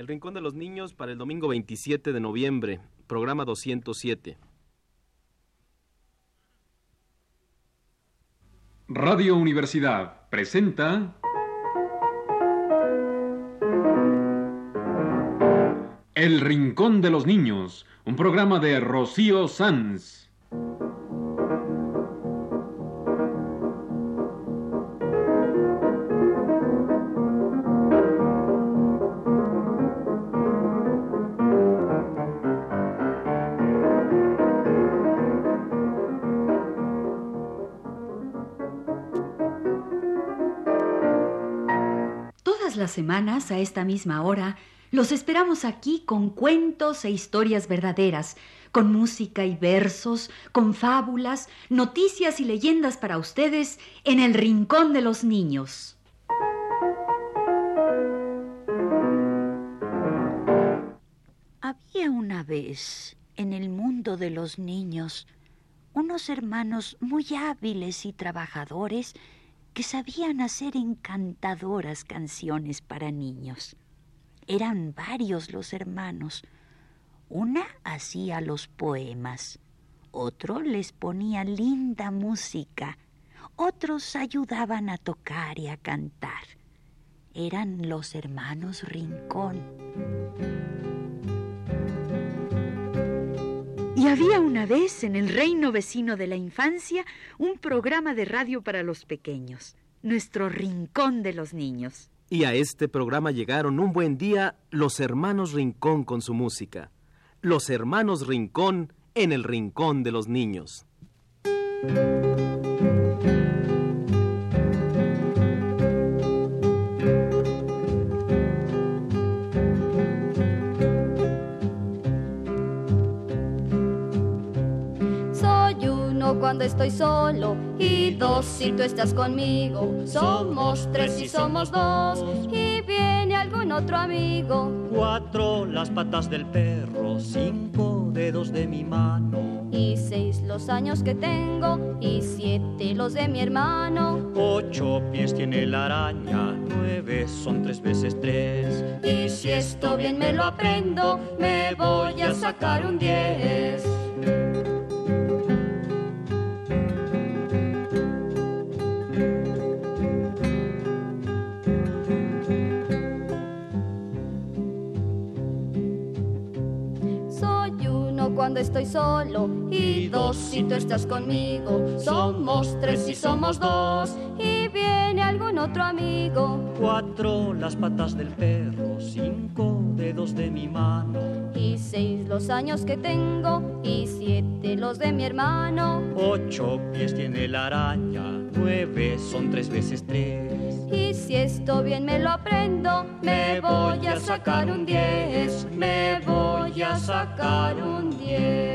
El Rincón de los Niños para el domingo 27 de noviembre, programa 207. Radio Universidad presenta El Rincón de los Niños, un programa de Rocío Sanz. Semanas, a esta misma hora, los esperamos aquí con cuentos e historias verdaderas, con música y versos, con fábulas, noticias y leyendas para ustedes en el Rincón de los Niños. Había una vez en el mundo de los niños unos hermanos muy hábiles y trabajadores sabían hacer encantadoras canciones para niños. Eran varios los hermanos. Una hacía los poemas, otro les ponía linda música, otros ayudaban a tocar y a cantar. Eran los hermanos Rincón. Y había una vez en el reino vecino de la infancia un programa de radio para los pequeños, nuestro Rincón de los Niños. Y a este programa llegaron un buen día los hermanos Rincón con su música. Los hermanos Rincón en el Rincón de los Niños. Cuando estoy solo y dos si tú estás conmigo. Somos tres si somos dos y viene algún otro amigo. Cuatro las patas del perro, cinco dedos de mi mano. Y seis los años que tengo y siete los de mi hermano. Ocho pies tiene la araña, nueve son tres veces tres. Y si esto bien me lo aprendo, me voy a sacar un diez. Uno cuando estoy solo y dos si tú estás conmigo. Somos tres si somos dos y viene algún otro amigo. Cuatro las patas del perro, cinco dedos de mi mano. Y seis los años que tengo y siete los de mi hermano. Ocho pies tiene la araña, nueve son tres veces tres. Y si esto bien me lo aprendo, me voy a sacar un diez. Me voy a sacar un diez.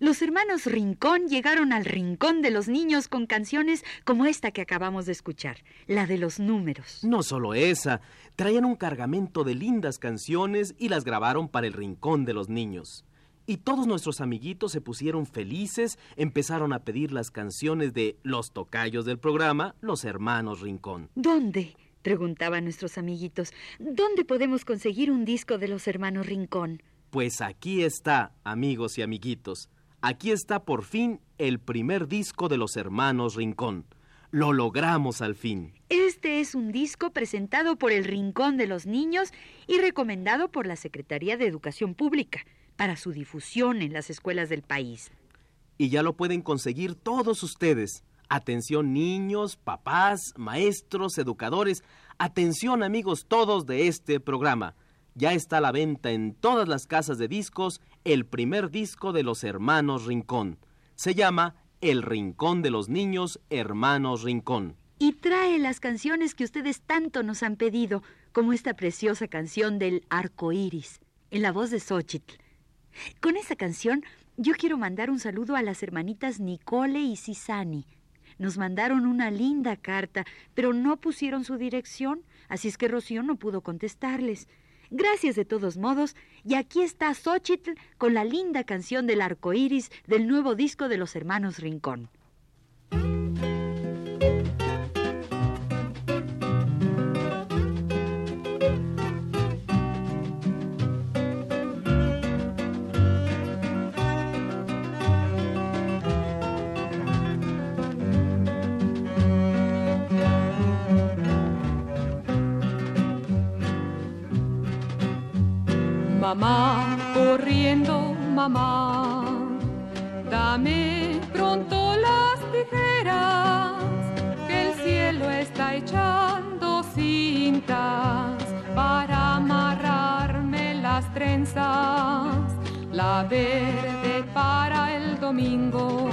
Los hermanos Rincón llegaron al Rincón de los Niños con canciones como esta que acabamos de escuchar, la de los números. No solo esa, traían un cargamento de lindas canciones y las grabaron para el Rincón de los Niños. Y todos nuestros amiguitos se pusieron felices, empezaron a pedir las canciones de los tocayos del programa, los hermanos Rincón. ¿Dónde? preguntaban nuestros amiguitos. ¿Dónde podemos conseguir un disco de los hermanos Rincón? Pues aquí está, amigos y amiguitos. Aquí está por fin el primer disco de los hermanos Rincón. Lo logramos al fin. Este es un disco presentado por el Rincón de los Niños y recomendado por la Secretaría de Educación Pública para su difusión en las escuelas del país. Y ya lo pueden conseguir todos ustedes. Atención niños, papás, maestros, educadores. Atención amigos todos de este programa. Ya está a la venta en todas las casas de discos el primer disco de los hermanos Rincón. Se llama El Rincón de los Niños Hermanos Rincón. Y trae las canciones que ustedes tanto nos han pedido, como esta preciosa canción del arco iris, en la voz de Xochitl. Con esta canción yo quiero mandar un saludo a las hermanitas Nicole y Cisani. Nos mandaron una linda carta, pero no pusieron su dirección, así es que Rocío no pudo contestarles. Gracias de todos modos, y aquí está Xochitl con la linda canción del arco iris del nuevo disco de los hermanos Rincón. Mamá, corriendo, mamá, dame pronto las tijeras, que el cielo está echando cintas para amarrarme las trenzas, la verde para el domingo,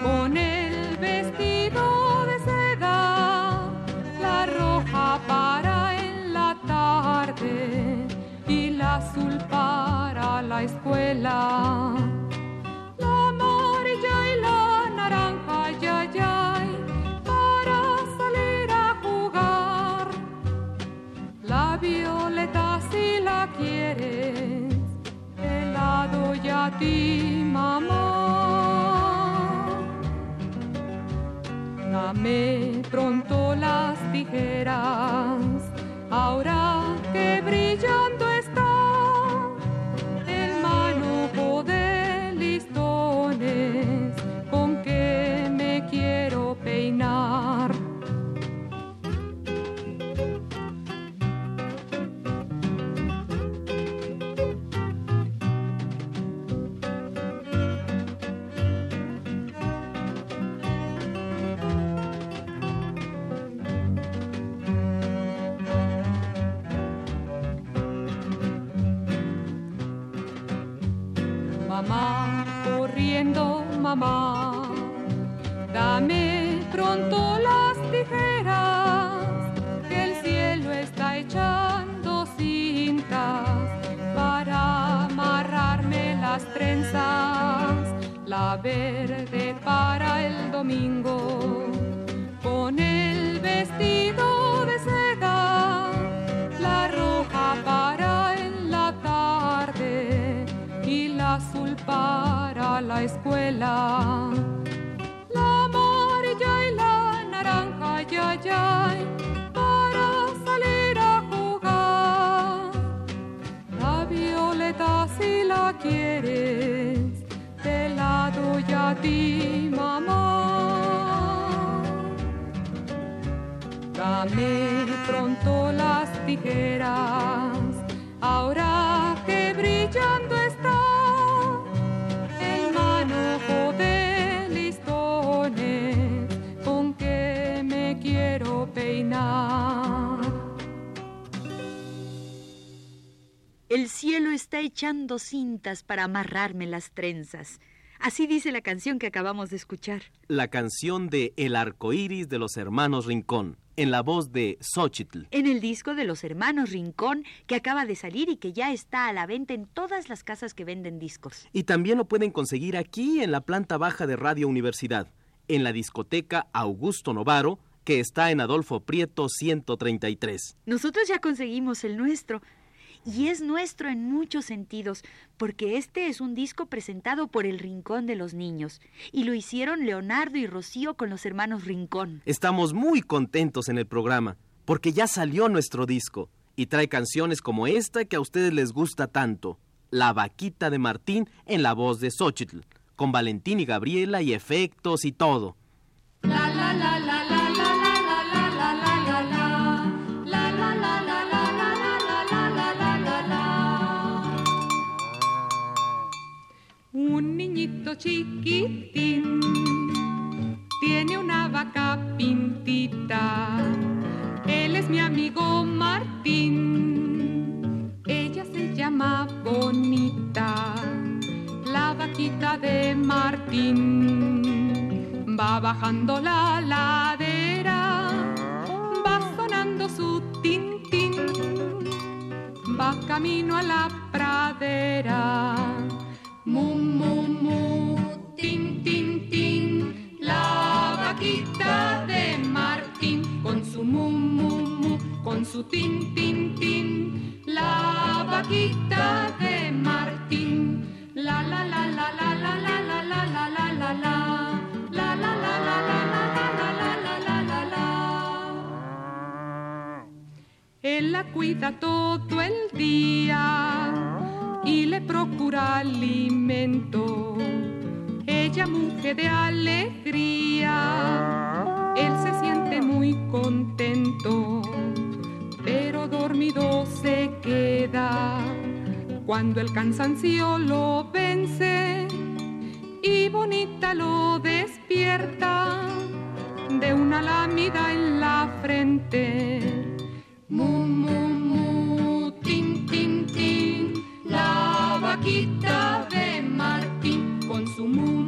con el vestido la escuela. La amarilla y la naranja, ya, ya, para salir a jugar. La violeta si la quieres, te la doy a ti, mamá. Dame pronto las tijeras, ahora que brillando azul para la escuela. La amarilla y la naranja, ya, ya, para salir a jugar. La violeta si la quieres, te la doy a ti, mamá. Dame pronto las tijeras, El cielo está echando cintas para amarrarme las trenzas. Así dice la canción que acabamos de escuchar. La canción de El arco iris de los hermanos Rincón, en la voz de Xochitl. En el disco de los hermanos Rincón, que acaba de salir y que ya está a la venta en todas las casas que venden discos. Y también lo pueden conseguir aquí en la planta baja de Radio Universidad, en la discoteca Augusto Novaro, que está en Adolfo Prieto 133. Nosotros ya conseguimos el nuestro. Y es nuestro en muchos sentidos, porque este es un disco presentado por el Rincón de los Niños, y lo hicieron Leonardo y Rocío con los hermanos Rincón. Estamos muy contentos en el programa, porque ya salió nuestro disco, y trae canciones como esta que a ustedes les gusta tanto, La Vaquita de Martín en la voz de Xochitl, con Valentín y Gabriela y efectos y todo. La la la Chiquitín tiene una vaca pintita. Él es mi amigo Martín. Ella se llama Bonita, la vaquita de Martín. Va bajando la ladera, va sonando su tintín. Va camino a la pradera. Mu, mu, mu, mu, mu, con su tin, tin, tin, la vaquita de Martín, la, la, la, la, la, la, la, la, la, la, la, la, la, la, la, la, la, la. Él la cuida todo el día y le procura alimento. Ella mujer de alegría, muy contento, pero dormido se queda Cuando el cansancio lo vence y bonita lo despierta de una lámida en la frente. Mu, mu, mu, tin, tin, tin, la vaquita de Martín con su mu,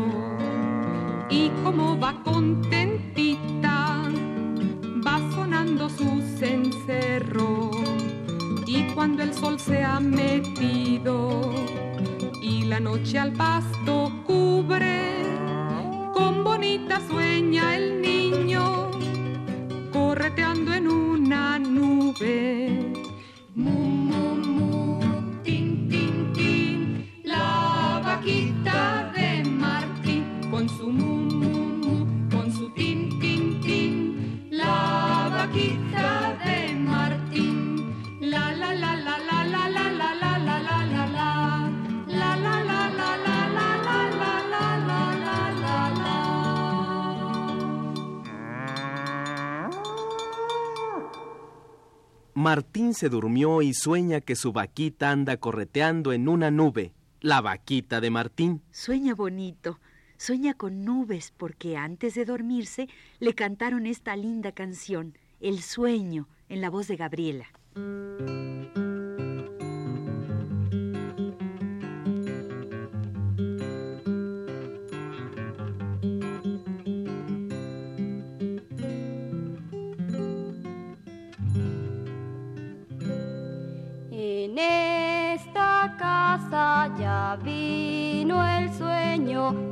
Se durmió y sueña que su vaquita anda correteando en una nube. La vaquita de Martín. Sueña bonito, sueña con nubes porque antes de dormirse le cantaron esta linda canción, El sueño, en la voz de Gabriela.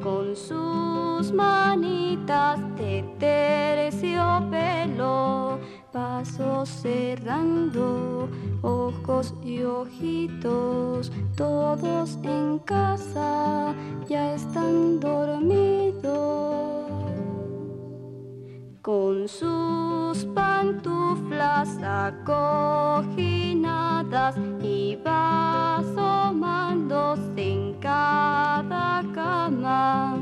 Con sus manitas de terciopelo, pasos cerrando, ojos y ojitos, todos en casa ya están dormidos. Con sus pantuflas acoginadas iba en cada cama.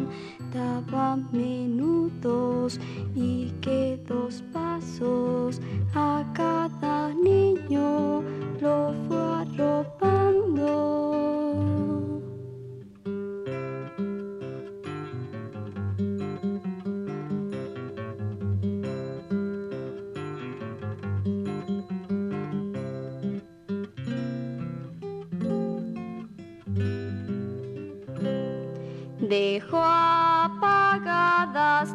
Daba minutos y que dos pasos a cada niño lo fue arropando. Dejó apagadas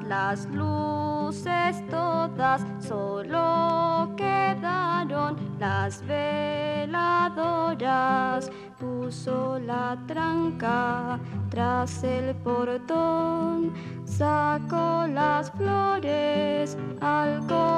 las luces todas, solo quedaron las veladoras. Puso la tranca tras el portón, sacó las flores al corredor.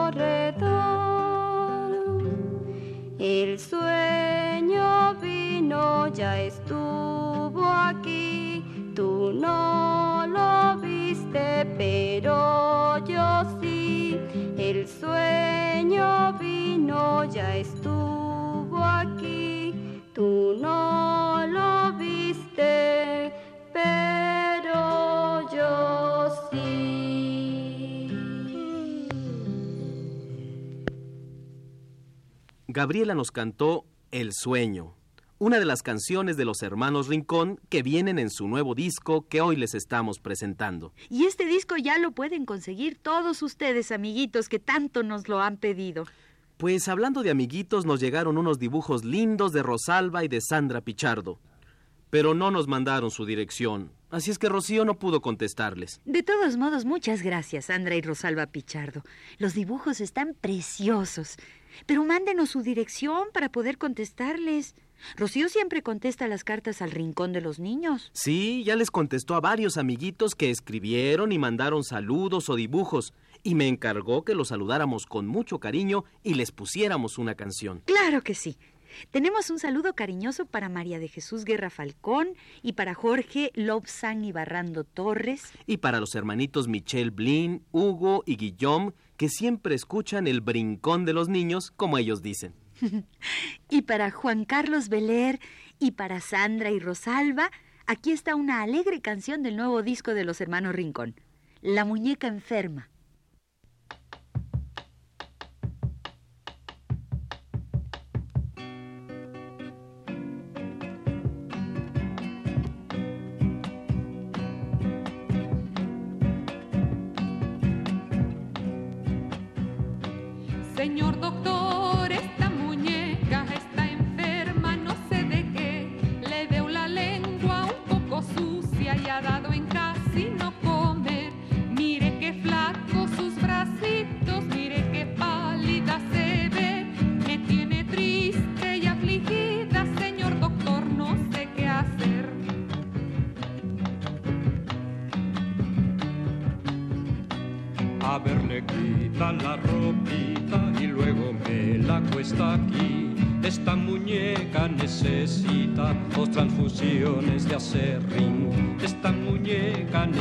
Pero yo sí. El sueño vino, ya estuvo aquí. Tú no lo viste, pero yo sí. Gabriela nos cantó El sueño, una de las canciones de los hermanos Rincón que vienen en su nuevo disco que hoy les estamos presentando. Y este disco ya lo pueden conseguir todos ustedes, amiguitos, que tanto nos lo han pedido. Pues hablando de amiguitos, nos llegaron unos dibujos lindos de Rosalba y de Sandra Pichardo. Pero no nos mandaron su dirección, así es que Rocío no pudo contestarles. De todos modos, muchas gracias, Sandra y Rosalba Pichardo. Los dibujos están preciosos. Pero mándenos su dirección para poder contestarles. Rocío siempre contesta las cartas al rincón de los niños. Sí, ya les contestó a varios amiguitos que escribieron y mandaron saludos o dibujos, y me encargó que los saludáramos con mucho cariño y les pusiéramos una canción. Claro que sí. Tenemos un saludo cariñoso para María de Jesús Guerra Falcón y para Jorge Lobsan y Barrando Torres. Y para los hermanitos Michelle Blin, Hugo y Guillaume, que siempre escuchan el brincón de los niños, como ellos dicen. Y para Juan Carlos Beler y para Sandra y Rosalba, aquí está una alegre canción del nuevo disco de los hermanos Rincón, La muñeca enferma. Señor doctor,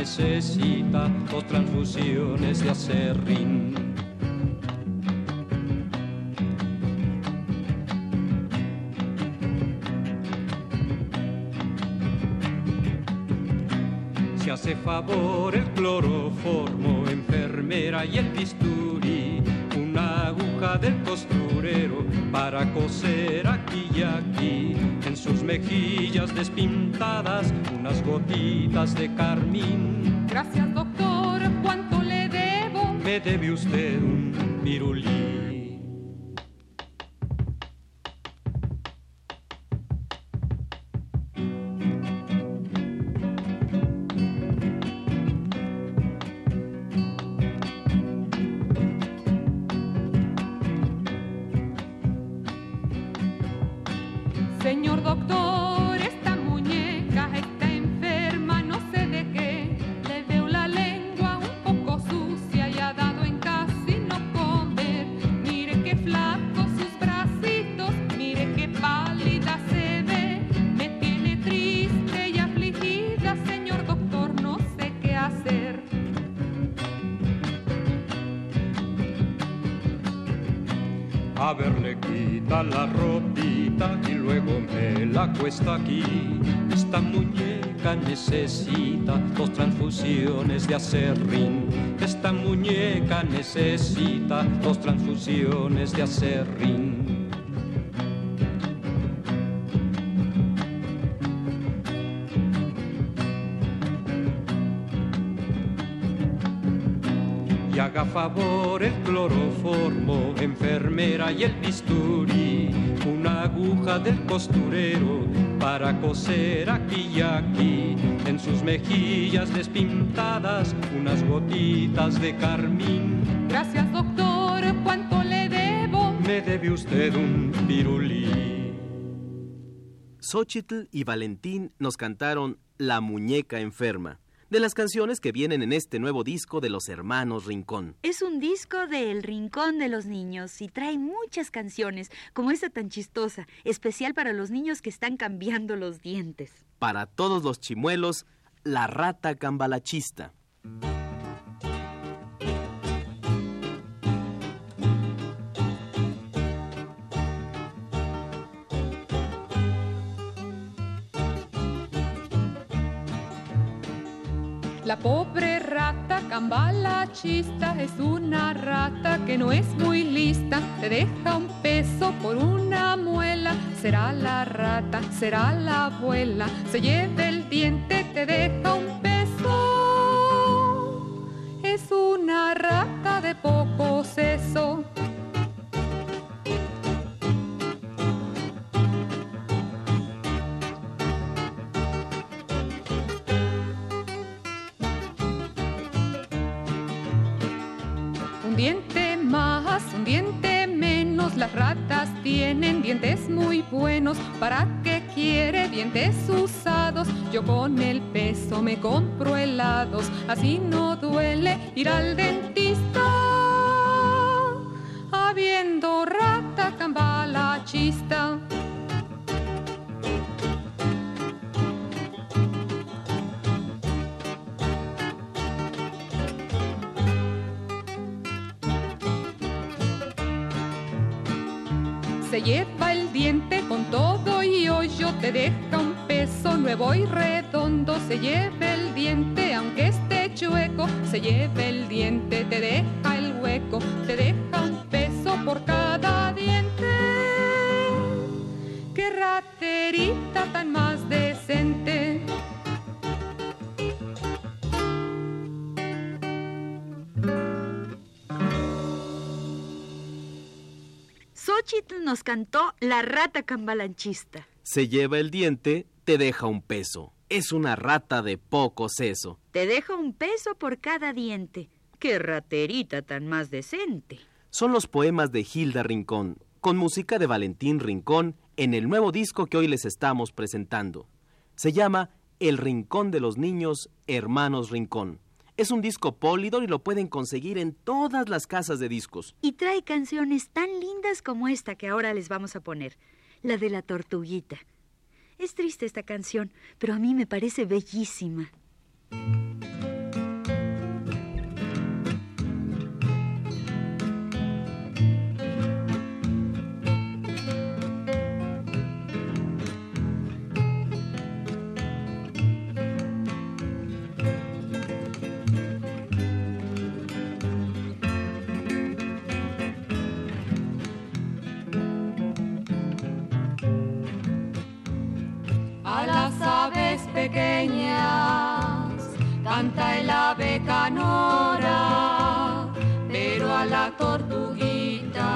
necesita dos transfusiones de acerrín. Si hace favor el cloroformo, enfermera y el bisturí, una aguja del costurero para coser aquí y aquí, sus mejillas despintadas, unas gotitas de carmín. Gracias doctor, ¿cuánto le debo? Me debe usted un pirulí. Cuesta aquí. Esta muñeca necesita dos transfusiones de acerrín. Esta muñeca necesita dos transfusiones de acerrín. Y haga favor el cloroformo, enfermera y el bisturí, una aguja del costurero para coser aquí y aquí, en sus mejillas despintadas, unas gotitas de carmín. Gracias doctor, ¿cuánto le debo? Me debe usted un pirulí. Xochitl y Valentín nos cantaron La muñeca enferma, de las canciones que vienen en este nuevo disco de los hermanos Rincón. Es un disco de El Rincón de los Niños y trae muchas canciones, como esta tan chistosa, especial para los niños que están cambiando los dientes. Para todos los chimuelos, La rata cambalachista. La pobre rata cambalachista es una rata que no es muy lista. Te deja un peso por una muela. Será la rata, será la abuela. Se lleva el diente, te deja un peso. Es una rata de poco seso. buenos, ¿para qué quiere dientes usados? Yo con el peso me compro helados, así no duele ir al dentista. Habiendo rata cambalachista. se lleva el diente con todo y hoyo te deja un peso nuevo y redondo. Se lleva el diente aunque esté chueco, se lleva el diente, te deja el hueco, te deja un peso por cada nos cantó La rata cambalanchista. Se lleva el diente, te deja un peso. Es una rata de poco seso. Te deja un peso por cada diente. ¡Qué raterita tan más decente! Son los poemas de Hilda Rincón, con música de Valentín Rincón, en el nuevo disco que hoy les estamos presentando. Se llama El Rincón de los Niños, Hermanos Rincón. Es un disco Polydor y lo pueden conseguir en todas las casas de discos. Y trae canciones tan lindas como esta que ahora les vamos a poner, la de la tortuguita. Es triste esta canción, pero a mí me parece bellísima. Pequeñas canta el ave canora, pero a la tortuguita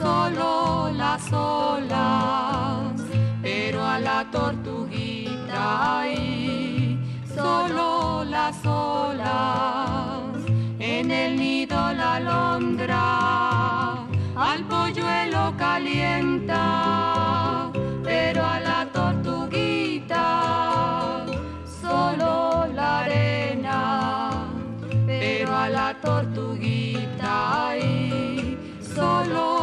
solo las olas, pero a la tortuguita ay, solo las olas. En el nido la alondra al polluelo calienta, tortuguita ay, solo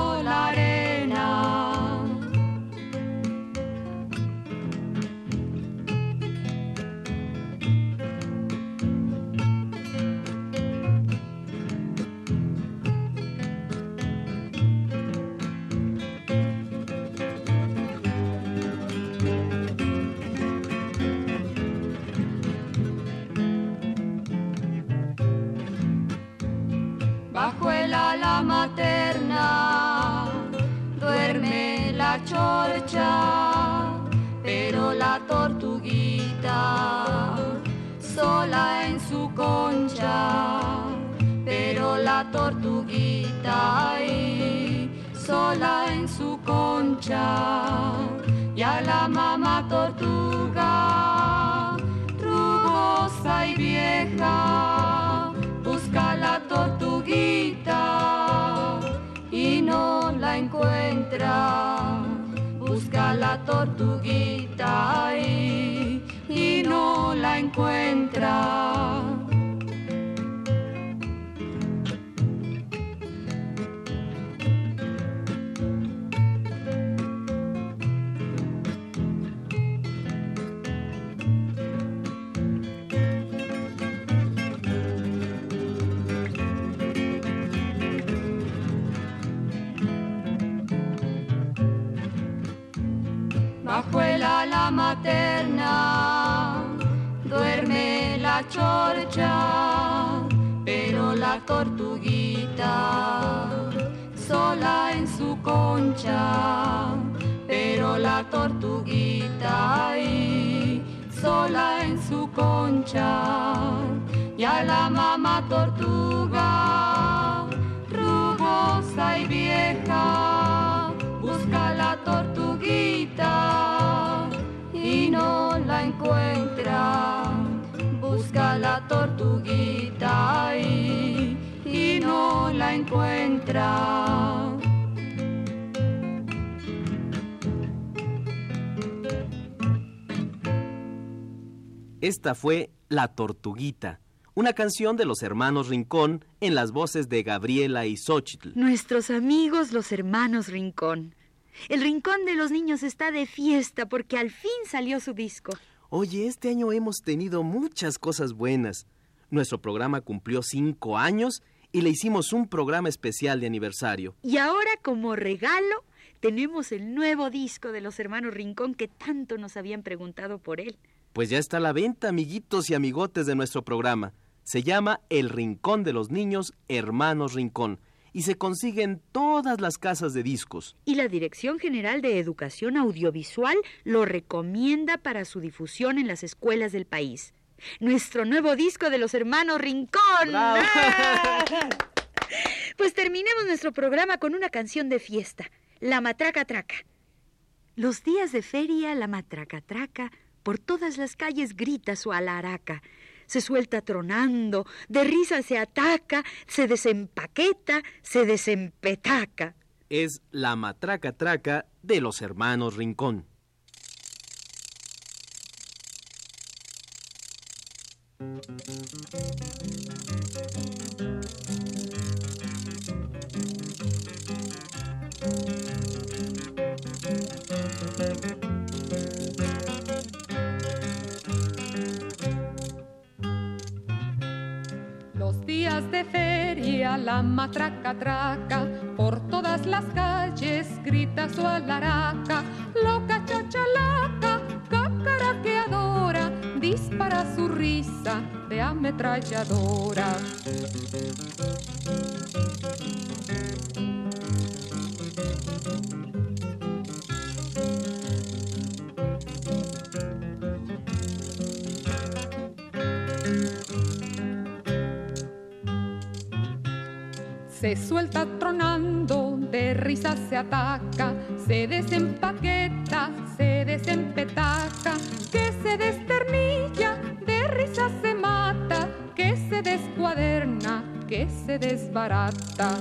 sola en su concha y a la mamá tortuga rugosa y vieja busca la tortuguita y no la encuentra. Busca la tortuguita ahí y no la encuentra. Chorcha, pero la tortuguita sola en su concha, pero la tortuguita ahí sola en su concha. Y a la mamá tortuga rugosa y vieja tortuguita ahí y no la encuentra. Esta fue La Tortuguita, una canción de los hermanos Rincón en las voces de Gabriela y Xochitl. Nuestros amigos los hermanos Rincón. El Rincón de los Niños está de fiesta porque al fin salió su disco. Oye, este año hemos tenido muchas cosas buenas. Nuestro programa cumplió cinco años y le hicimos un programa especial de aniversario. Y ahora, como regalo, tenemos el nuevo disco de los hermanos Rincón que tanto nos habían preguntado por él. Pues ya está a la venta, amiguitos y amigotes de nuestro programa. Se llama El Rincón de los Niños Hermanos Rincón y se consigue en todas las casas de discos. Y la Dirección General de Educación Audiovisual lo recomienda para su difusión en las escuelas del país. Nuestro nuevo disco de los hermanos Rincón. ¡Bravo! Pues terminemos nuestro programa con una canción de fiesta, La Matraca Traca. Los días de feria, la matraca traca, por todas las calles grita su alaraca. Se suelta tronando, de risa se ataca, se desempaqueta, se desempetaca. Es la matraca traca de los hermanos Rincón. Los días de feria, la matraca traca, por todas las calles grita su alaraca, ametralladora. Se suelta tronando, de risa se ataca, se desempaqueta, se desbarata.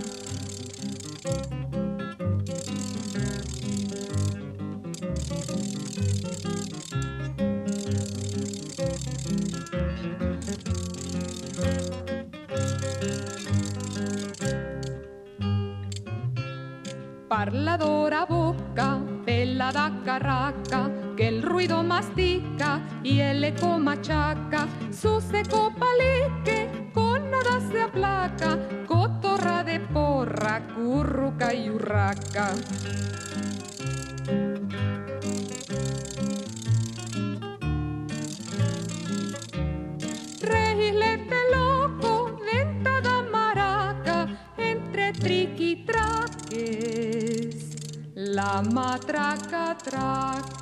Parladora boca, pelada carraca, que el ruido mastica y el eco machaca, su seco palique con nada se aplaca, de porra, curruca y urraca. Regilete loco, dentada maraca, entre triquitraques, la matraca traca.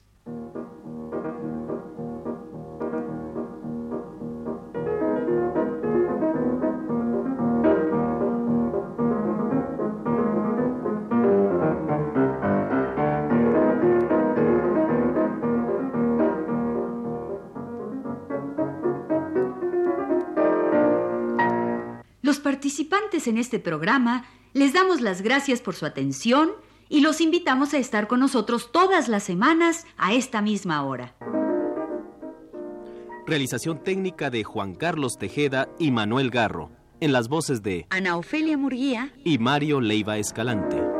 Participantes en este programa les damos las gracias por su atención y los invitamos a estar con nosotros todas las semanas a esta misma hora. Realización técnica de Juan Carlos Tejeda y Manuel Garro. En las voces de Ana Ofelia Murguía y Mario Leiva Escalante.